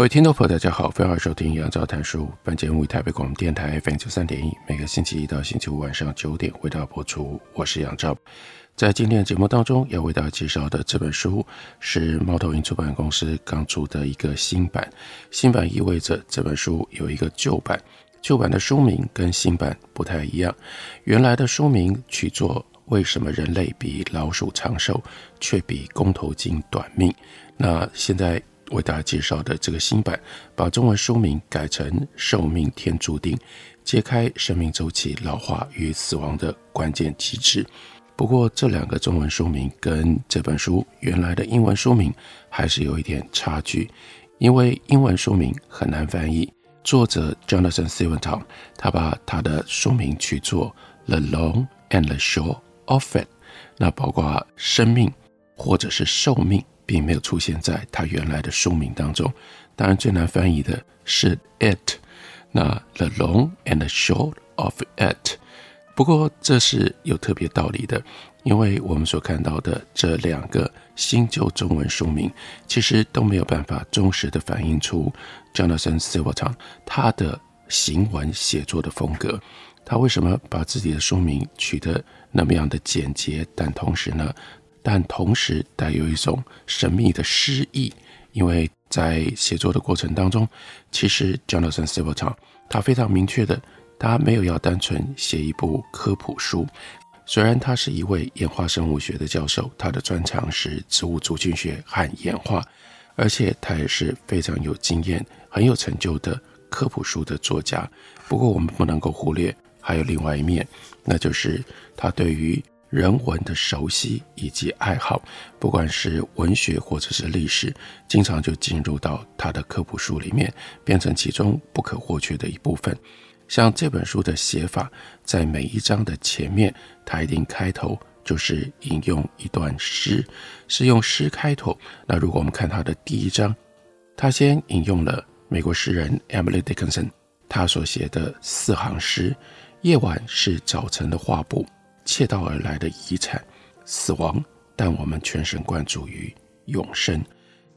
各位听众朋友，大家好，欢迎收听杨照谈书。本节目于台北广播电台 FM 九三点一，每个星期一到星期五晚上九点为大家播出。我是杨照，在今天的节目当中要为大家介绍的这本书是猫头鹰出版公司刚出的一个新版。新版意味着这本书有一个旧版，旧版的书名跟新版不太一样。原来的书名取作《为什么人类比老鼠长寿，却比公头鲸短命》。那现在。为大家介绍的这个新版，把中文书名改成《寿命天注定》，揭开生命周期老化与死亡的关键机制。不过，这两个中文书名跟这本书原来的英文书名还是有一点差距，因为英文书名很难翻译。作者 Jonathan Singleton 他把他的书名取作《The Long and the Short of It》，那包括生命或者是寿命。并没有出现在他原来的书名当中。当然，最难翻译的是 “it”，那 “the long and the short of it”。不过，这是有特别道理的，因为我们所看到的这两个新旧中文书名，其实都没有办法忠实地反映出 Jonathan Singleton 他的行文写作的风格。他为什么把自己的书名取得那么样的简洁，但同时呢，但同时带有一种神秘的诗意，因为在写作的过程当中，其实 Jonathan Singleton 他非常明确的，他没有要单纯写一部科普书。虽然他是一位演化生物学的教授，他的专长是植物族群学和演化，而且他也是非常有经验、很有成就的科普书的作家。不过，我们不能够忽略还有另外一面，那就是他对于人文的熟悉以及爱好，不管是文学或者是历史，经常就进入到他的科普书里面，变成其中不可或缺的一部分。像这本书的写法，在每一章的前面，他一定开头就是引用一段诗，是用诗开头。那如果我们看他的第一章，他先引用了美国诗人 Emily Dickinson 他所写的四行诗：“夜晚是早晨的画布。”窃盗而来的遗产，死亡，但我们全神贯注于永生。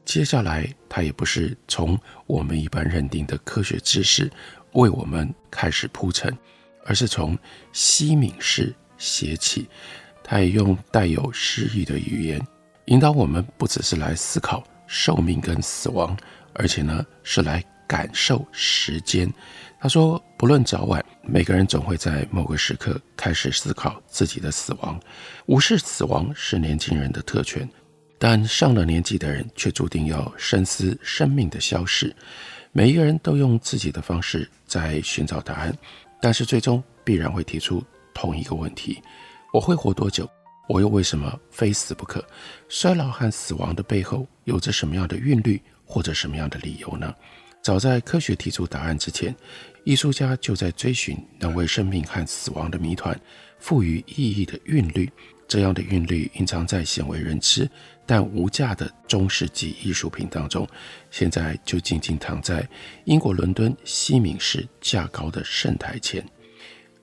接下来，他也不是从我们一般认定的科学知识为我们开始铺陈，而是从西敏寺写起。他也用带有诗意的语言，引导我们不只是来思考寿命跟死亡，而且呢，是来感受时间。他说：“不论早晚，每个人总会在某个时刻开始思考自己的死亡。无视死亡是年轻人的特权，但上了年纪的人却注定要深思生命的消逝。每一个人都用自己的方式在寻找答案，但是最终必然会提出同一个问题：我会活多久？我又为什么非死不可？衰老和死亡的背后有着什么样的韵律，或者什么样的理由呢？早在科学提出答案之前。”艺术家就在追寻能为生命和死亡的谜团赋予意义的韵律，这样的韵律隐藏在鲜为人知但无价的中世纪艺术品当中，现在就静静躺在英国伦敦西敏寺架高的圣台前。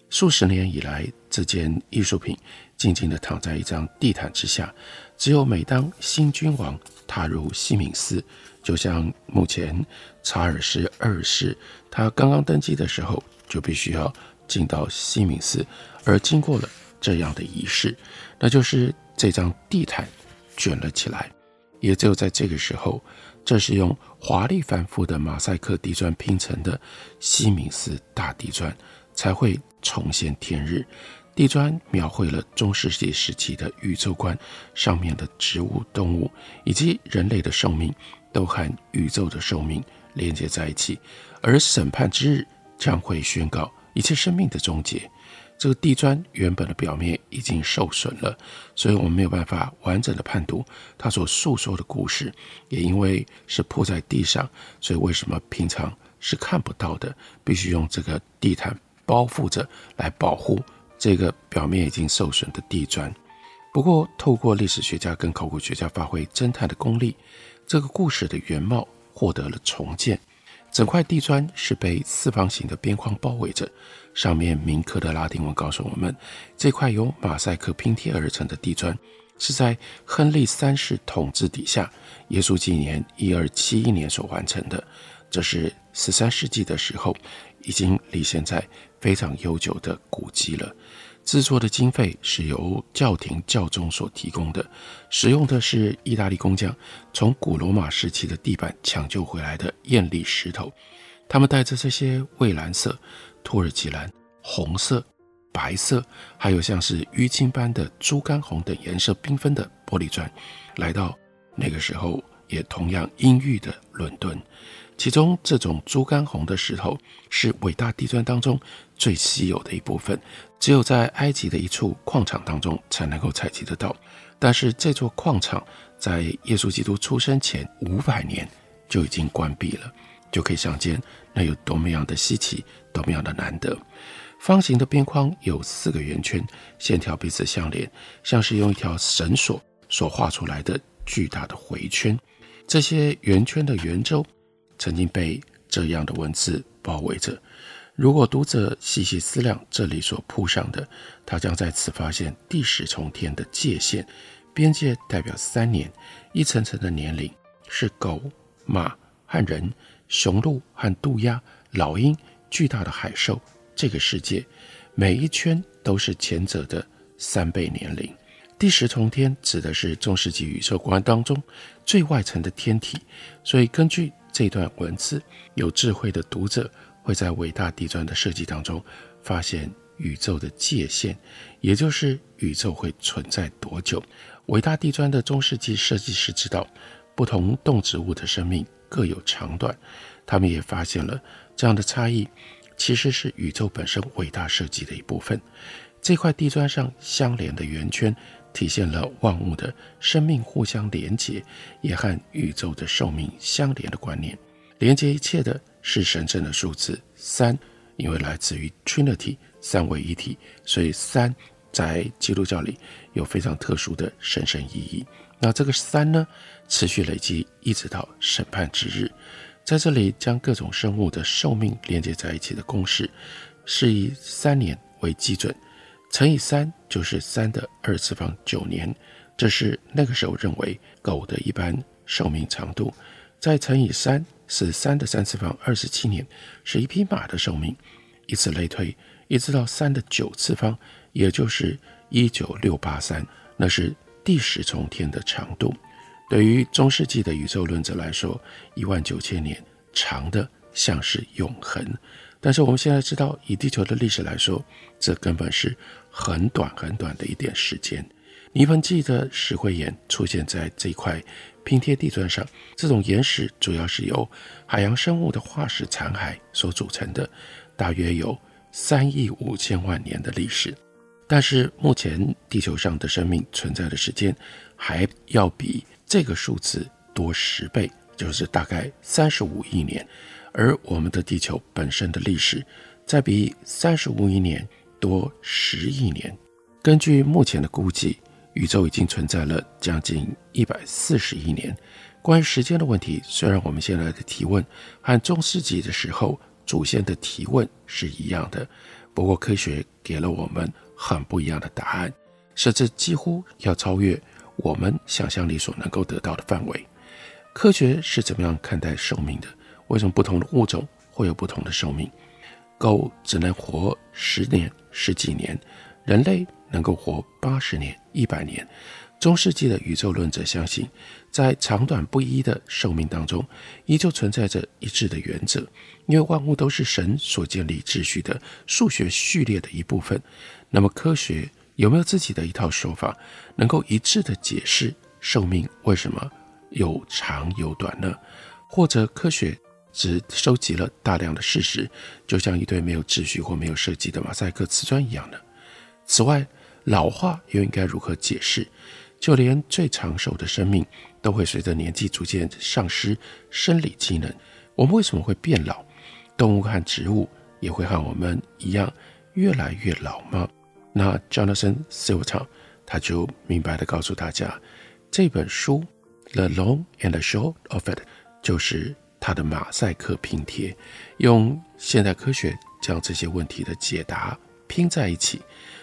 数十年以来，这件艺术品静静地躺在一张地毯之下，只有每当新君王踏入西敏寺，就像目前查尔斯二世。他刚刚登基的时候，就必须要进到西敏寺，而经过了这样的仪式，那就是这张地毯卷了起来。也只有在这个时候，这是用华丽繁复的马赛克地砖拼成的西敏寺大地砖，才会重现天日。地砖描绘了中世纪时期的宇宙观，上面的植物、动物以及人类的寿命，都和宇宙的寿命连接在一起。而审判之日将会宣告一切生命的终结。这个地砖原本的表面已经受损了，所以我们没有办法完整的判读它所诉说的故事。也因为是铺在地上，所以为什么平常是看不到的？必须用这个地毯包覆着来保护这个表面已经受损的地砖。不过，透过历史学家跟考古学家发挥侦探的功力，这个故事的原貌获得了重建。整块地砖是被四方形的边框包围着。上面铭刻的拉丁文告诉我们，这块由马赛克拼贴而成的地砖是在亨利三世统治底下，耶稣纪年一二七一年所完成的。这是十三世纪的时候，已经离现在非常悠久的古迹了。制作的经费是由教廷教宗所提供的，使用的是意大利工匠从古罗马时期的地板抢救回来的艳丽石头，他们带着这些蔚蓝色。土耳其蓝、红色、白色，还有像是淤青般的猪肝红等颜色缤纷的玻璃砖，来到那个时候也同样阴郁的伦敦。其中，这种猪肝红的石头是伟大地砖当中最稀有的一部分，只有在埃及的一处矿场当中才能够采集得到。但是，这座矿场在耶稣基督出生前五百年就已经关闭了。就可以想见，那有多么样的稀奇，多么样的难得。方形的边框有四个圆圈，线条彼此相连，像是用一条绳索所画出来的巨大的回圈。这些圆圈的圆周曾经被这样的文字包围着。如果读者细细思量这里所铺上的，他将在此发现第十重天的界限，边界代表三年，一层层的年龄是狗、马和人。雄鹿和渡鸦、老鹰、巨大的海兽，这个世界每一圈都是前者的三倍年龄。第十重天指的是中世纪宇宙观当中最外层的天体，所以根据这段文字，有智慧的读者会在伟大地砖的设计当中发现宇宙的界限，也就是宇宙会存在多久。伟大地砖的中世纪设计师知道，不同动植物的生命。各有长短，他们也发现了这样的差异，其实是宇宙本身伟大设计的一部分。这块地砖上相连的圆圈，体现了万物的生命互相连结，也和宇宙的寿命相连的观念。连接一切的是神圣的数字三，因为来自于 Trinity 三位一体，所以三在基督教里有非常特殊的神圣意义。那这个三呢，持续累积，一直到审判之日，在这里将各种生物的寿命连接在一起的公式，是以三年为基准，乘以三就是三的二次方九年，这是那个时候认为狗的一般寿命长度。再乘以三是三的三次方二十七年，是一匹马的寿命。以此类推，一直到三的九次方，也就是一九六八三，那是第十重天的长度。对于中世纪的宇宙论者来说，一万九千年长的像是永恒，但是我们现在知道，以地球的历史来说，这根本是很短很短的一点时间。泥盆纪的石灰岩出现在这块拼贴地砖上，这种岩石主要是由海洋生物的化石残骸所组成的，大约有三亿五千万年的历史。但是目前地球上的生命存在的时间，还要比这个数字多十倍，就是大概三十五亿年，而我们的地球本身的历史，再比三十五亿年多十亿年。根据目前的估计，宇宙已经存在了将近一百四十亿年。关于时间的问题，虽然我们现在的提问和中世纪的时候祖先的提问是一样的，不过科学给了我们很不一样的答案，甚至几乎要超越。我们想象力所能够得到的范围，科学是怎么样看待寿命的？为什么不同的物种会有不同的寿命？狗只能活十年、十几年，人类能够活八十年、一百年。中世纪的宇宙论者相信，在长短不一的寿命当中，依旧存在着一致的原则，因为万物都是神所建立秩序的数学序列的一部分。那么科学，有没有自己的一套说法，能够一致地解释寿命为什么有长有短呢？或者科学只收集了大量的事实，就像一堆没有秩序或没有设计的马赛克瓷砖一样呢？此外，老化又应该如何解释？就连最长寿的生命都会随着年纪逐渐丧失生理机能。我们为什么会变老？动物和植物也会和我们一样越来越老吗？那 Jonathan Silverton 他就明白地告诉大家，这本书《The Long and the Short of It》就是他的马赛克拼贴，用现代科学将这些问题的解答拼在一起。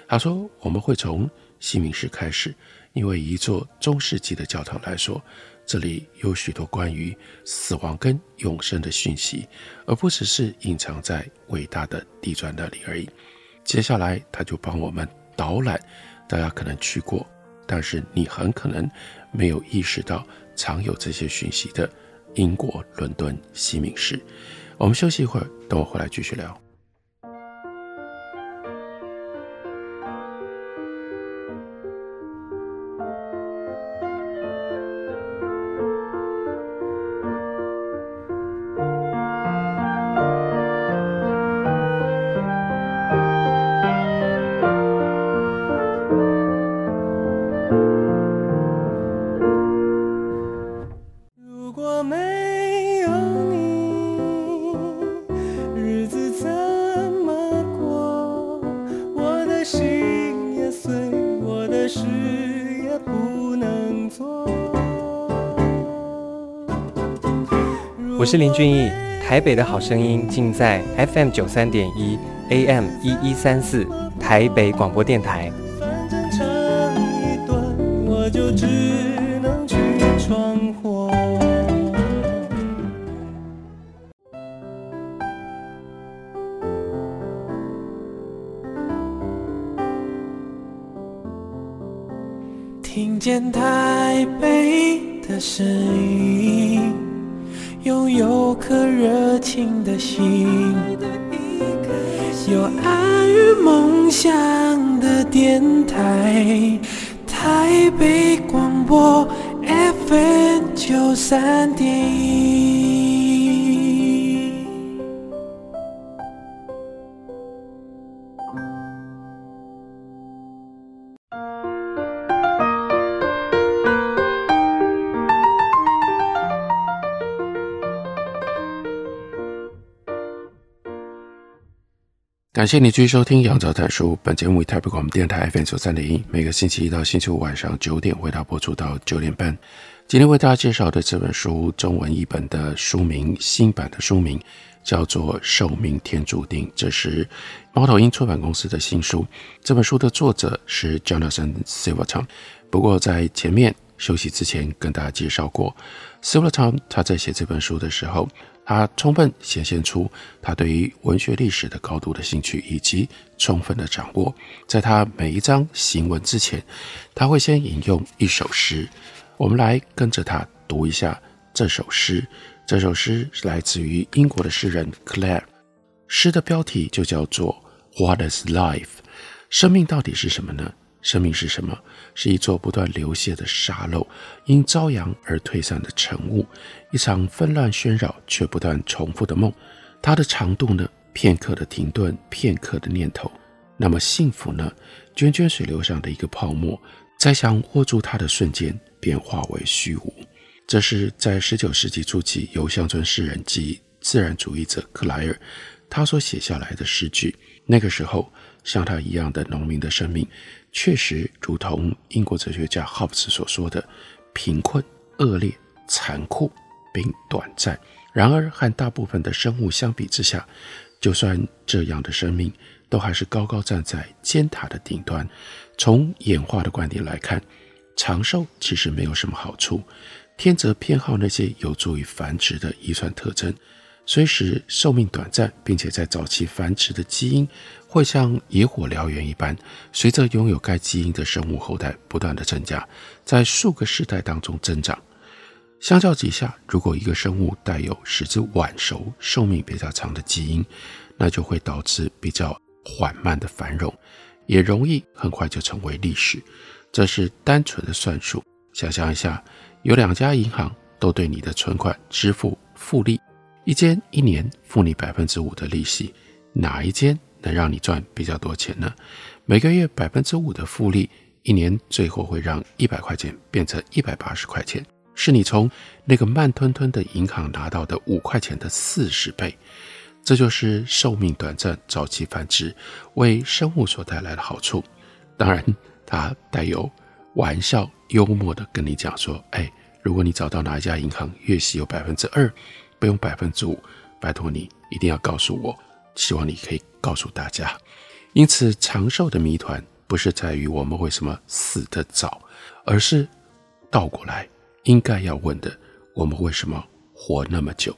他说：“我们会从西敏寺开始。”因为一座中世纪的教堂来说，这里有许多关于死亡跟永生的讯息，而不只是隐藏在伟大的地砖那里而已。接下来，他就帮我们导览，大家可能去过，但是你很可能没有意识到藏有这些讯息的英国伦敦西敏寺。我们休息一会儿，等我回来继续聊。我是林俊逸，台北的好声音尽在 FM 九三点一 AM 一一三四台北广播电台。听见台北的声音。拥有颗热情的心，有爱与梦想的电台，台北广播 FM 九三点一。感谢你继续收听《杨照谈书》。本节目以台北广播电台 FM 九三点一，每个星期一到星期五晚上九点为大家播出到九点半。今天为大家介绍的这本书，中文译本的书名，新版的书名叫做《寿命天注定》，这是猫头鹰出版公司的新书。这本书的作者是 Jonathan Silverton。不过在前面休息之前，跟大家介绍过，Silverton 他在写这本书的时候。他充分显现出他对于文学历史的高度的兴趣以及充分的掌握。在他每一章行文之前，他会先引用一首诗。我们来跟着他读一下这首诗。这首诗是来自于英国的诗人 Clare。诗的标题就叫做 What is life？生命到底是什么呢？生命是什么？是一座不断流泻的沙漏，因朝阳而退散的晨雾，一场纷乱喧扰却不断重复的梦。它的长度呢？片刻的停顿，片刻的念头。那么幸福呢？涓涓水流上的一个泡沫，在想握住它的瞬间，便化为虚无。这是在十九世纪初期由乡村诗人及自然主义者克莱尔他所写下来的诗句。那个时候，像他一样的农民的生命。确实，如同英国哲学家霍布斯所说的，贫困、恶劣、残酷并短暂。然而，和大部分的生物相比之下，就算这样的生命，都还是高高站在尖塔的顶端。从演化的观点来看，长寿其实没有什么好处。天则偏好那些有助于繁殖的遗传特征。虽使寿命短暂，并且在早期繁殖的基因会像野火燎原一般，随着拥有该基因的生物后代不断的增加，在数个世代当中增长。相较之下，如果一个生物带有使之晚熟、寿命比较长的基因，那就会导致比较缓慢的繁荣，也容易很快就成为历史。这是单纯的算术。想象一下，有两家银行都对你的存款支付复利。一间一年付你百分之五的利息，哪一间能让你赚比较多钱呢？每个月百分之五的复利，一年最后会让一百块钱变成一百八十块钱，是你从那个慢吞吞的银行拿到的五块钱的四十倍。这就是寿命短暂、早期繁殖为生物所带来的好处。当然，它带有玩笑、幽默的跟你讲说：“哎，如果你找到哪一家银行月息有百分之二，不用百分之五，拜托你一定要告诉我。希望你可以告诉大家。因此，长寿的谜团不是在于我们为什么死得早，而是倒过来应该要问的：我们为什么活那么久？”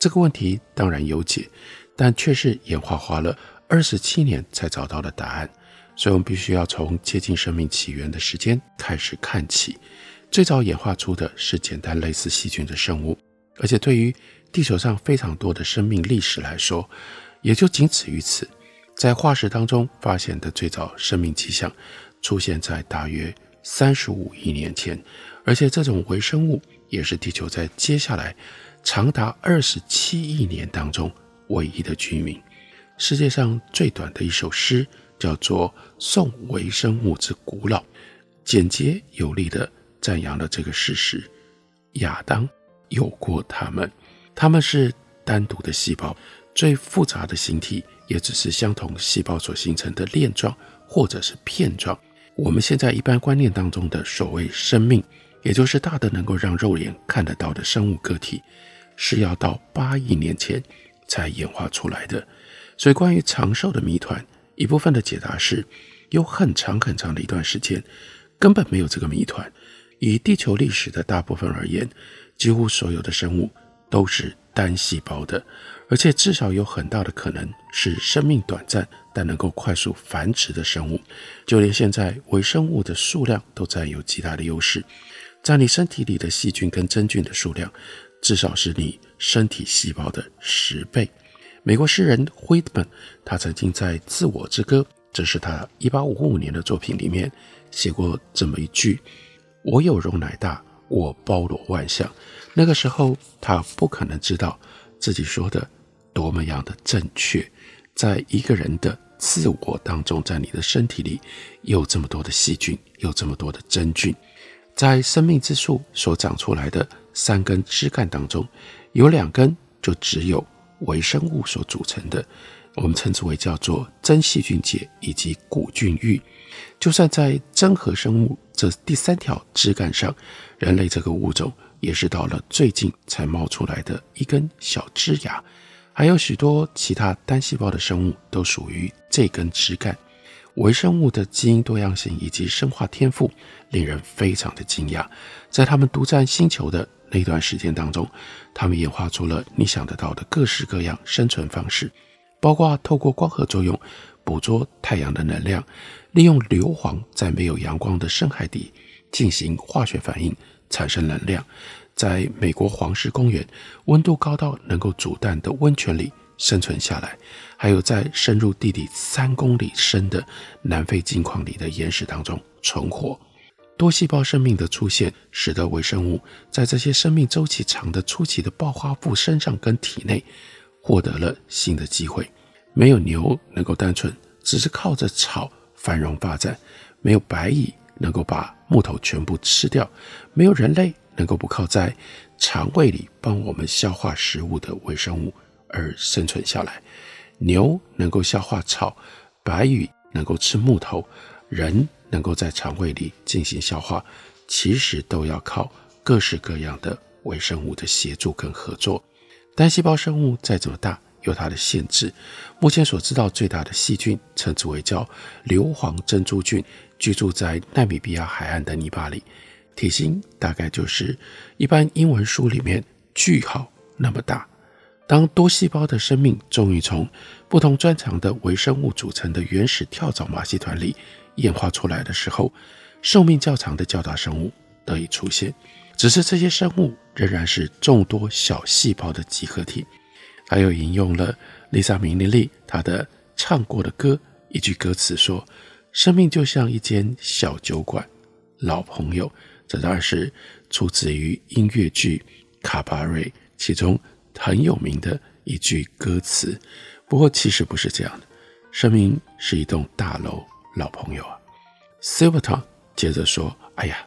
这个问题当然有解，但却是演化花了二十七年才找到了答案。所以，我们必须要从接近生命起源的时间开始看起。最早演化出的是简单类似细菌的生物，而且对于地球上非常多的生命历史来说，也就仅此于此。在化石当中发现的最早生命迹象，出现在大约三十五亿年前，而且这种微生物也是地球在接下来。长达二十七亿年当中唯一的居民，世界上最短的一首诗叫做《颂微生物之古老》，简洁有力地赞扬了这个事实：亚当有过他们，他们是单独的细胞，最复杂的形体也只是相同细胞所形成的链状或者是片状。我们现在一般观念当中的所谓生命，也就是大的能够让肉眼看得到的生物个体。是要到八亿年前才演化出来的，所以关于长寿的谜团，一部分的解答是，有很长很长的一段时间根本没有这个谜团。以地球历史的大部分而言，几乎所有的生物都是单细胞的，而且至少有很大的可能是生命短暂但能够快速繁殖的生物。就连现在微生物的数量都占有极大的优势，在你身体里的细菌跟真菌的数量。至少是你身体细胞的十倍。美国诗人 Whitman，他曾经在《自我之歌》，这是他一八五五年的作品里面写过这么一句：“我有容乃大，我包罗万象。”那个时候，他不可能知道自己说的多么样的正确。在一个人的自我当中，在你的身体里有这么多的细菌，有这么多的真菌，在生命之树所长出来的。三根枝干当中，有两根就只有微生物所组成的，我们称之为叫做真细菌界以及古菌域。就算在真核生物这第三条枝干上，人类这个物种也是到了最近才冒出来的一根小枝芽。还有许多其他单细胞的生物都属于这根枝干。微生物的基因多样性以及生化天赋令人非常的惊讶。在他们独占星球的那段时间当中，他们演化出了你想得到的各式各样生存方式，包括透过光合作用捕捉太阳的能量，利用硫磺在没有阳光的深海底进行化学反应产生能量，在美国黄石公园温度高到能够煮蛋的温泉里生存下来，还有在深入地底三公里深的南非金矿里的岩石当中存活。多细胞生命的出现，使得微生物在这些生命周期长的初期的暴发户身上跟体内获得了新的机会。没有牛能够单纯只是靠着草繁荣发展，没有白蚁能够把木头全部吃掉，没有人类能够不靠在肠胃里帮我们消化食物的微生物而生存下来。牛能够消化草，白蚁能够吃木头，人。能够在肠胃里进行消化，其实都要靠各式各样的微生物的协助跟合作。单细胞生物再怎么大，有它的限制。目前所知道最大的细菌，称之为叫硫磺珍珠菌，居住在纳米比亚海岸的泥巴里，体型大概就是一般英文书里面句号那么大。当多细胞的生命终于从不同专长的微生物组成的原始跳蚤马戏团里。演化出来的时候，寿命较长的较大生物得以出现，只是这些生物仍然是众多小细胞的集合体。还有引用了丽萨米尼利她的唱过的歌一句歌词说：“生命就像一间小酒馆，老朋友。”这当然是出自于音乐剧《卡巴瑞》其中很有名的一句歌词。不过其实不是这样的。生命是一栋大楼，老朋友啊。Silverton 接着说：“哎呀，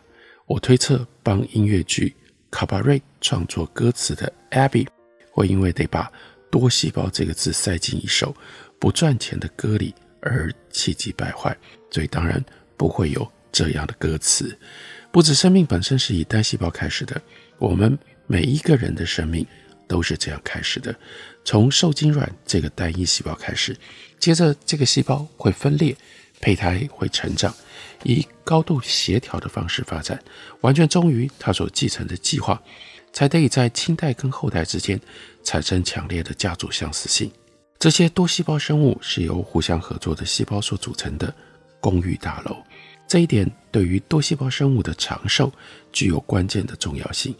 我推测帮音乐剧《卡巴瑞》创作歌词的 Abby 会因为得把多细胞这个字塞进一首不赚钱的歌里而气急败坏，所以当然不会有这样的歌词。不止生命本身是以单细胞开始的，我们每一个人的生命都是这样开始的，从受精卵这个单一细胞开始，接着这个细胞会分裂，胚胎会成长。”以高度协调的方式发展，完全忠于它所继承的计划，才得以在亲代跟后代之间产生强烈的家族相似性。这些多细胞生物是由互相合作的细胞所组成的公寓大楼，这一点对于多细胞生物的长寿具有关键的重要性。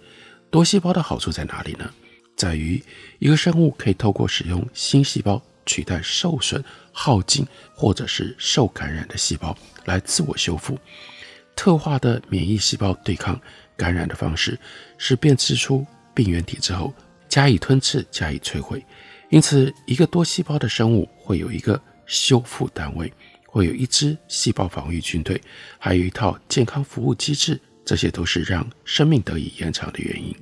多细胞的好处在哪里呢？在于一个生物可以透过使用新细胞。取代受损、耗尽或者是受感染的细胞来自我修复。特化的免疫细胞对抗感染的方式是辨识出病原体之后加以吞噬、加以摧毁。因此，一个多细胞的生物会有一个修复单位，会有一支细胞防御军队，还有一套健康服务机制。这些都是让生命得以延长的原因。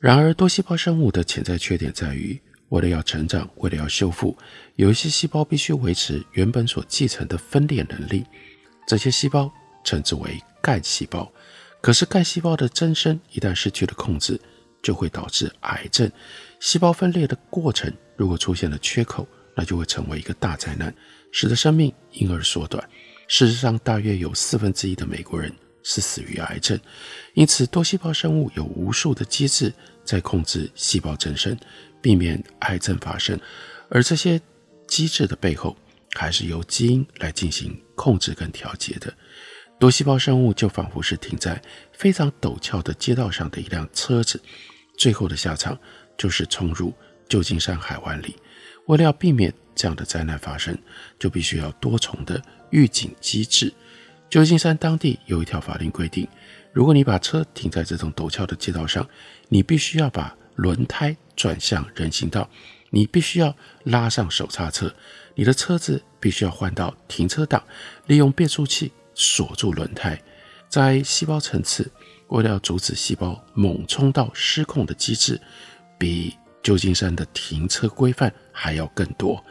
然而，多细胞生物的潜在缺点在于。为了要成长，为了要修复，有一些细胞必须维持原本所继承的分裂能力。这些细胞称之为干细胞。可是干细胞的增生一旦失去了控制，就会导致癌症。细胞分裂的过程如果出现了缺口，那就会成为一个大灾难，使得生命因而缩短。事实上，大约有四分之一的美国人是死于癌症。因此，多细胞生物有无数的机制在控制细胞增生。避免癌症发生，而这些机制的背后，还是由基因来进行控制跟调节的。多细胞生物就仿佛是停在非常陡峭的街道上的一辆车子，最后的下场就是冲入旧金山海湾里。为了要避免这样的灾难发生，就必须要多重的预警机制。旧金山当地有一条法令规定，如果你把车停在这种陡峭的街道上，你必须要把轮胎转向人行道，你必须要拉上手刹车，你的车子必须要换到停车档，利用变速器锁住轮胎。在细胞层次，为了阻止细胞猛冲到失控的机制，比旧金山的停车规范还要更多。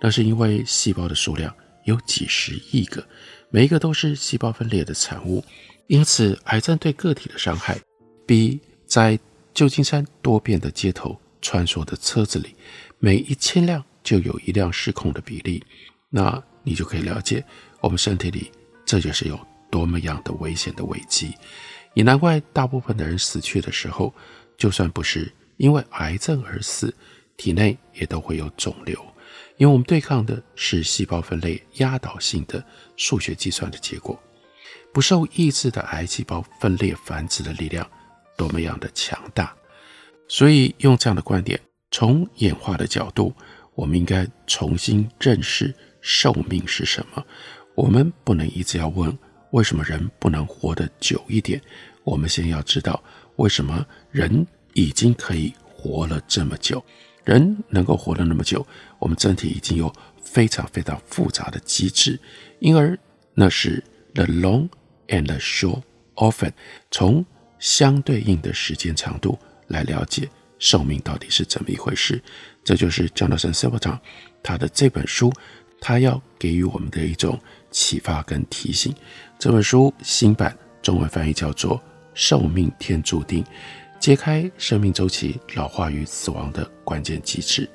那是因为细胞的数量有几十亿个，每一个都是细胞分裂的产物，因此癌症对个体的伤害比在旧金山多变的街头穿梭的车子里，每一千辆就有一辆失控的比例，那你就可以了解我们身体里这就是有多么样的危险的危机。也难怪大部分的人死去的时候，就算不是因为癌症而死，体内也都会有肿瘤，因为我们对抗的是细胞分类压倒性的数学计算的结果，不受抑制的癌细胞分裂繁殖的力量。多么样的强大！所以用这样的观点，从演化的角度，我们应该重新认识寿命是什么。我们不能一直要问为什么人不能活得久一点，我们先要知道为什么人已经可以活了这么久。人能够活得那么久，我们身体已经有非常非常复杂的机制，因而那是 the long and the short often 从。相对应的时间长度来了解寿命到底是怎么一回事，这就是 Jonathan Silverton 他的这本书，他要给予我们的一种启发跟提醒。这本书新版中文翻译叫做《寿命天注定》，揭开生命周期老化与死亡的关键机制。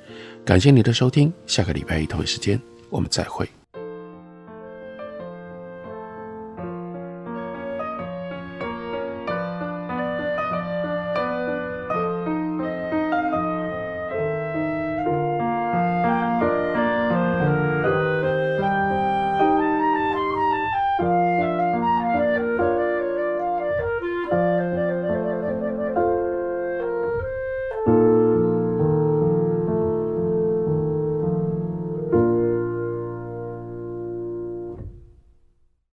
感谢你的收听，下个礼拜一同一时间我们再会。